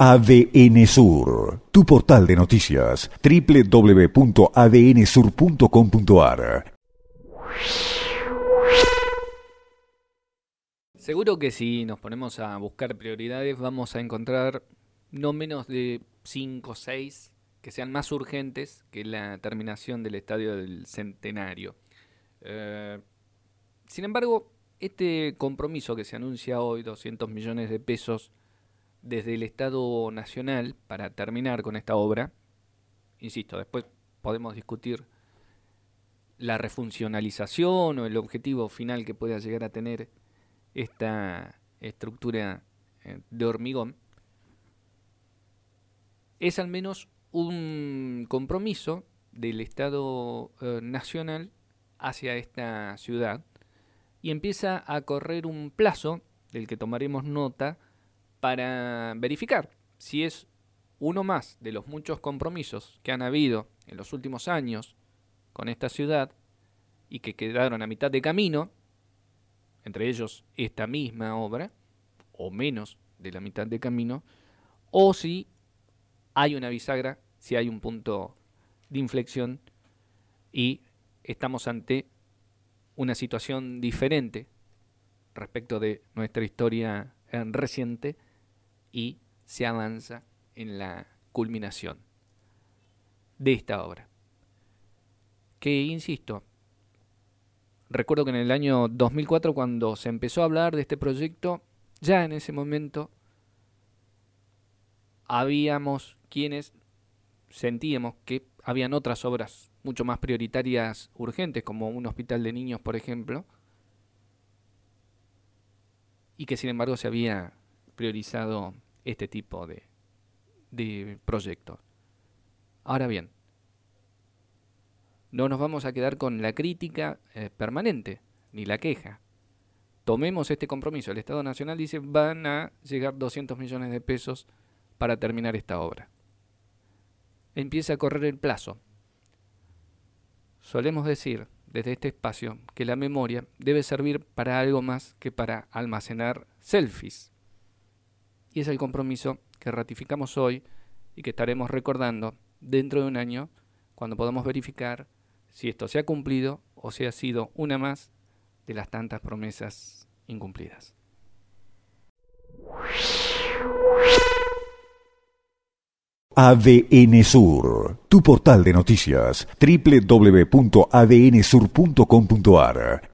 ADN Sur, tu portal de noticias, www.adnsur.com.ar. Seguro que si nos ponemos a buscar prioridades vamos a encontrar no menos de 5 o 6 que sean más urgentes que la terminación del estadio del Centenario. Eh, sin embargo, este compromiso que se anuncia hoy, 200 millones de pesos desde el Estado Nacional para terminar con esta obra, insisto, después podemos discutir la refuncionalización o el objetivo final que pueda llegar a tener esta estructura eh, de hormigón, es al menos un compromiso del Estado eh, Nacional hacia esta ciudad y empieza a correr un plazo del que tomaremos nota para verificar si es uno más de los muchos compromisos que han habido en los últimos años con esta ciudad y que quedaron a mitad de camino, entre ellos esta misma obra, o menos de la mitad de camino, o si hay una bisagra, si hay un punto de inflexión y estamos ante una situación diferente respecto de nuestra historia eh, reciente y se avanza en la culminación de esta obra. Que, insisto, recuerdo que en el año 2004 cuando se empezó a hablar de este proyecto, ya en ese momento habíamos quienes sentíamos que habían otras obras mucho más prioritarias urgentes, como un hospital de niños, por ejemplo, y que sin embargo se había priorizado este tipo de, de proyectos. Ahora bien, no nos vamos a quedar con la crítica eh, permanente, ni la queja. Tomemos este compromiso. El Estado Nacional dice van a llegar 200 millones de pesos para terminar esta obra. Empieza a correr el plazo. Solemos decir desde este espacio que la memoria debe servir para algo más que para almacenar selfies y es el compromiso que ratificamos hoy y que estaremos recordando dentro de un año cuando podamos verificar si esto se ha cumplido o si ha sido una más de las tantas promesas incumplidas. ADN Sur, tu portal de noticias, www.adnsur.com.ar